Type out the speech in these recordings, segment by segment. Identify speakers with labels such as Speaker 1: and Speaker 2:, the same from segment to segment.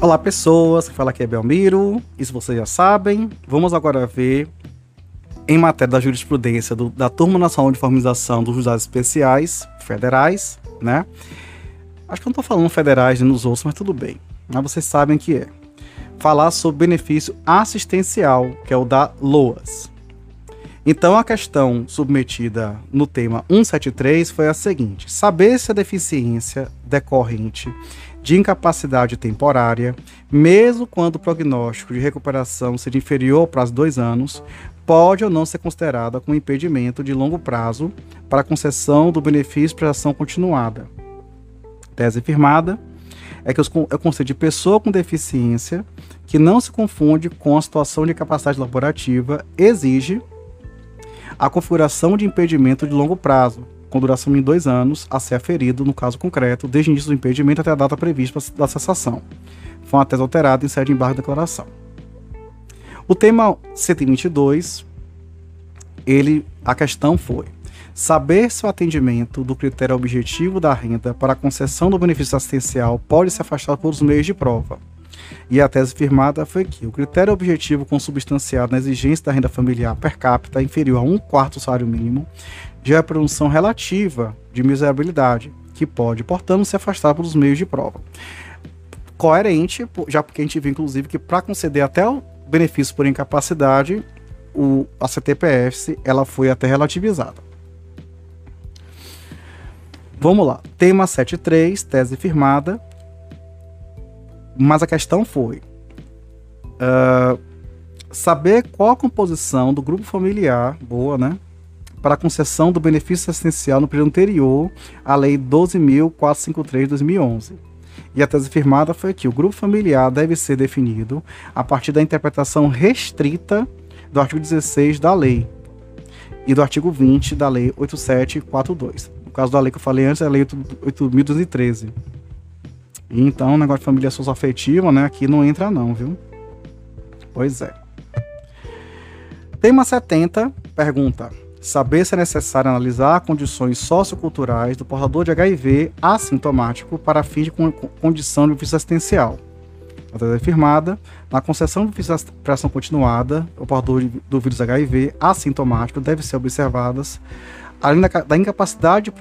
Speaker 1: Olá, pessoas. Quem fala aqui é Belmiro. Isso vocês já sabem. Vamos agora ver, em matéria da jurisprudência do, da Turma Nacional de Formalização dos Juizados Especiais Federais, né? Acho que eu não estou falando federais nos outros, mas tudo bem. Mas vocês sabem que é. Falar sobre benefício assistencial, que é o da LOAS. Então, a questão submetida no tema 173 foi a seguinte: saber se a deficiência decorrente de incapacidade temporária, mesmo quando o prognóstico de recuperação seja inferior ao prazo de dois anos, pode ou não ser considerada como impedimento de longo prazo para a concessão do benefício de prestação continuada. Tese firmada é que o conceito de pessoa com deficiência, que não se confunde com a situação de incapacidade laborativa, exige a configuração de impedimento de longo prazo, com duração de dois anos, a ser aferido, no caso concreto, desde o início do impedimento até a data prevista da cessação. Foi uma tese alterada em sede de embargo de declaração. O tema 122, ele, a questão foi saber se o atendimento do critério objetivo da renda para a concessão do benefício assistencial pode se afastar por os meios de prova. E a tese firmada foi que o critério objetivo consubstanciado na exigência da renda familiar per capita inferior a um quarto do salário mínimo já é produção relativa de miserabilidade, que pode, portanto, se afastar pelos meios de prova. Coerente, já porque a gente viu, inclusive, que para conceder até o benefício por incapacidade, o, a CTPF ela foi até relativizada. Vamos lá. Tema 73, tese firmada. Mas a questão foi uh, saber qual a composição do grupo familiar, boa, né? Para a concessão do benefício assistencial no período anterior à Lei 12.453 de 2011. E a tese firmada foi que o grupo familiar deve ser definido a partir da interpretação restrita do artigo 16 da lei e do artigo 20 da Lei 8742. No caso da lei que eu falei antes, é a Lei 8.213. Então, negócio de família socioafetiva, né? Aqui não entra não, viu? Pois é. Tema 70 pergunta: Saber se é necessário analisar condições socioculturais do portador de HIV assintomático para fim de condição de ofício assistencial. A afirmada, na concessão de pressão continuada, o portador do vírus HIV assintomático deve ser observadas, além da, da incapacidade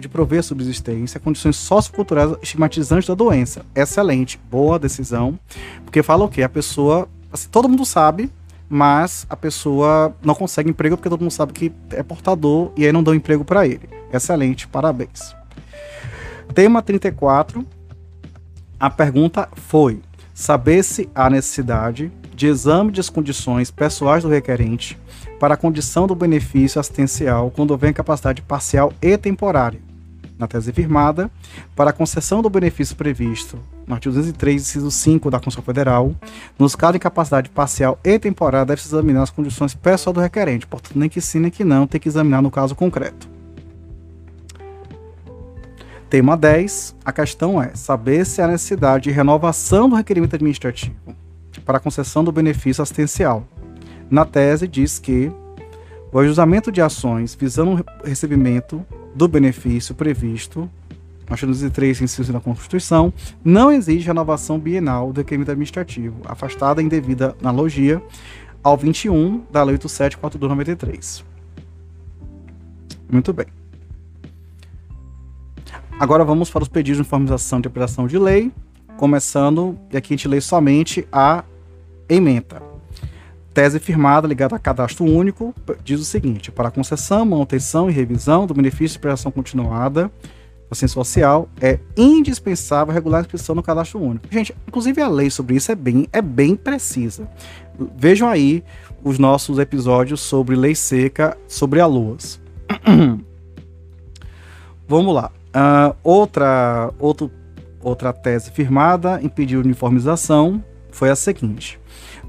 Speaker 1: de prover subsistência, condições socioculturais estigmatizantes da doença. Excelente, boa decisão, porque fala o quê? A pessoa, assim, todo mundo sabe, mas a pessoa não consegue emprego porque todo mundo sabe que é portador e aí não dão emprego para ele. Excelente, parabéns. Tema 34. A pergunta foi: saber se há necessidade de exame das condições pessoais do requerente para a condição do benefício assistencial quando houver incapacidade parcial e temporária na tese firmada, para a concessão do benefício previsto no artigo 203, inciso 5 da Constituição Federal, nos casos de incapacidade parcial e temporária, deve-se examinar as condições pessoais do requerente, portanto, nem que sim, nem que não, tem que examinar no caso concreto. Tema 10. A questão é saber se há necessidade de renovação do requerimento administrativo para a concessão do benefício assistencial. Na tese, diz que o ajustamento de ações visando o recebimento do benefício previsto no artigo 203, inciso da Constituição, não exige renovação bienal do requerimento administrativo, afastada em devida analogia ao 21 da Lei 874293. Muito bem. Agora vamos para os pedidos de informação de operação de lei, começando, e aqui a gente lê somente a emenda. Tese firmada ligada a cadastro único diz o seguinte: para concessão, manutenção e revisão do benefício de prestação continuada assistência social, é indispensável regular a inscrição no cadastro único. Gente, inclusive a lei sobre isso é bem, é bem precisa. Vejam aí os nossos episódios sobre lei seca, sobre a LUAS. Vamos lá. Uh, outra, outro, outra tese firmada impediu uniformização foi a seguinte.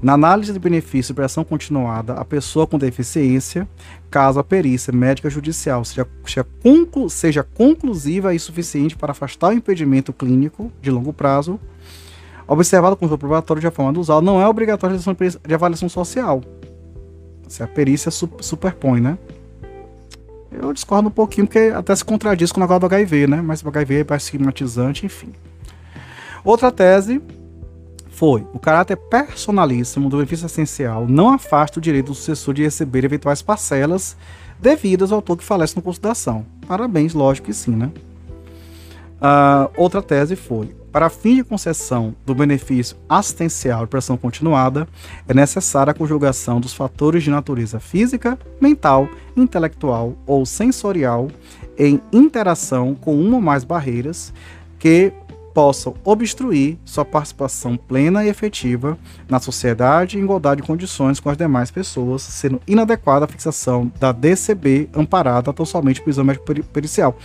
Speaker 1: Na análise de benefício de ação continuada, a pessoa com deficiência, caso a perícia médica judicial seja, seja, conclu, seja conclusiva e suficiente para afastar o impedimento clínico de longo prazo, observado o probatório de forma do não é obrigatório de avaliação social. Se a perícia superpõe, né? Eu discordo um pouquinho, porque até se contradiz com o negócio do HIV, né? Mas o HIV é estigmatizante, enfim. Outra tese foi: o caráter personalíssimo do benefício essencial não afasta o direito do sucessor de receber eventuais parcelas devidas ao autor que falece no curso da ação. Parabéns, lógico que sim, né? Uh, outra tese foi: para fim de concessão do benefício assistencial de pressão continuada, é necessária a conjugação dos fatores de natureza física, mental, intelectual ou sensorial em interação com uma ou mais barreiras que possam obstruir sua participação plena e efetiva na sociedade em igualdade de condições com as demais pessoas, sendo inadequada a fixação da DCB amparada tão somente pelo exame pericial.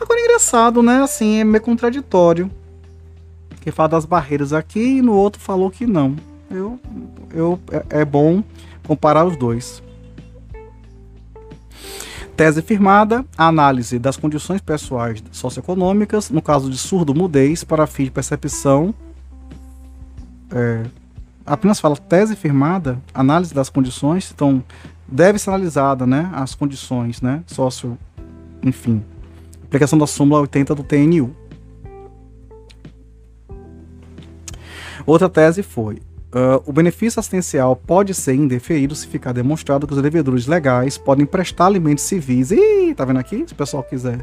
Speaker 1: Agora, engraçado, né? Assim, é meio contraditório que fala das barreiras aqui e no outro falou que não. Eu, eu, é, é bom comparar os dois. Tese firmada, análise das condições pessoais socioeconômicas, no caso de surdo-mudez, para fim de percepção. É, apenas fala tese firmada, análise das condições, então deve ser analisada, né, as condições, né, socio, enfim, aplicação da súmula 80 do TNU. Outra tese foi: uh, o benefício assistencial pode ser indeferido se ficar demonstrado que os devedores legais podem prestar alimentos civis. Ih, tá vendo aqui? Se o pessoal quiser.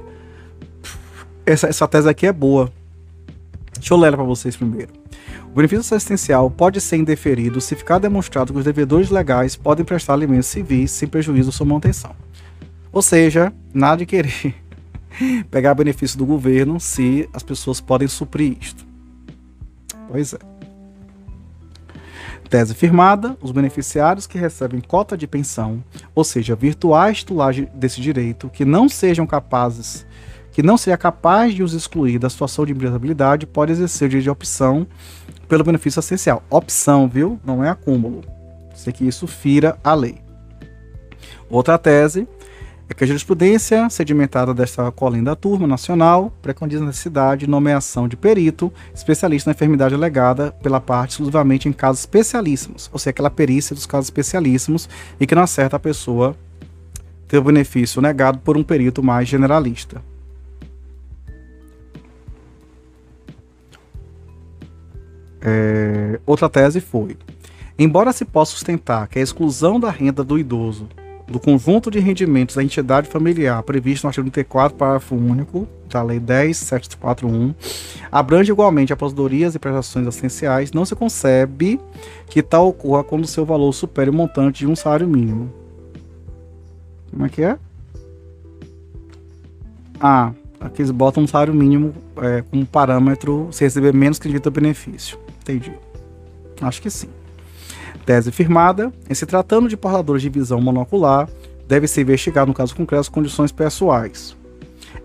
Speaker 1: Essa, essa tese aqui é boa. Deixa eu ler para vocês primeiro. O benefício assistencial pode ser indeferido se ficar demonstrado que os devedores legais podem prestar alimentos civis sem prejuízo à sua manutenção. Ou seja, nada de querer pegar benefício do governo se as pessoas podem suprir isto. Pois é. Tese firmada: os beneficiários que recebem cota de pensão, ou seja, virtuais titulares desse direito, que não sejam capazes, que não seja capaz de os excluir da situação de imprestabilidade, pode exercer o direito de opção pelo benefício essencial. Opção, viu? Não é acúmulo. Sei que isso fira a lei. Outra tese é que a jurisprudência sedimentada desta colinda turma nacional preconiza a necessidade de nomeação de perito especialista na enfermidade alegada pela parte exclusivamente em casos especialíssimos, ou seja, aquela perícia dos casos especialíssimos e que não acerta a pessoa ter o benefício negado por um perito mais generalista. É, outra tese foi: embora se possa sustentar que a exclusão da renda do idoso do conjunto de rendimentos da entidade familiar previsto no artigo 34, parágrafo único da Lei 10.741, abrange igualmente aposentadorias e prestações essenciais, não se concebe que tal ocorra quando seu valor supere o montante de um salário mínimo. Como é que é? Ah, aqui eles botam um salário mínimo é, como parâmetro se receber menos que o benefício. Entendi. Acho que sim. Tese firmada, em se tratando de portadores de visão monocular, deve ser investigado no caso concreto as condições pessoais.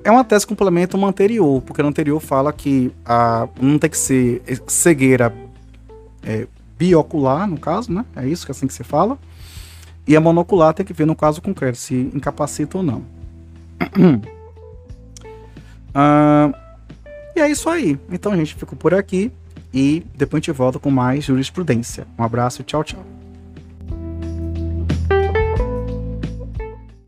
Speaker 1: É uma tese que complementa uma anterior, porque no anterior fala que a, não tem que ser cegueira é, biocular, no caso, né? É isso que é assim que se fala. E a monocular tem que ver no caso concreto se incapacita ou não. ah, e é isso aí. Então a gente ficou por aqui e depois a gente volta com mais jurisprudência. Um abraço e tchau, tchau.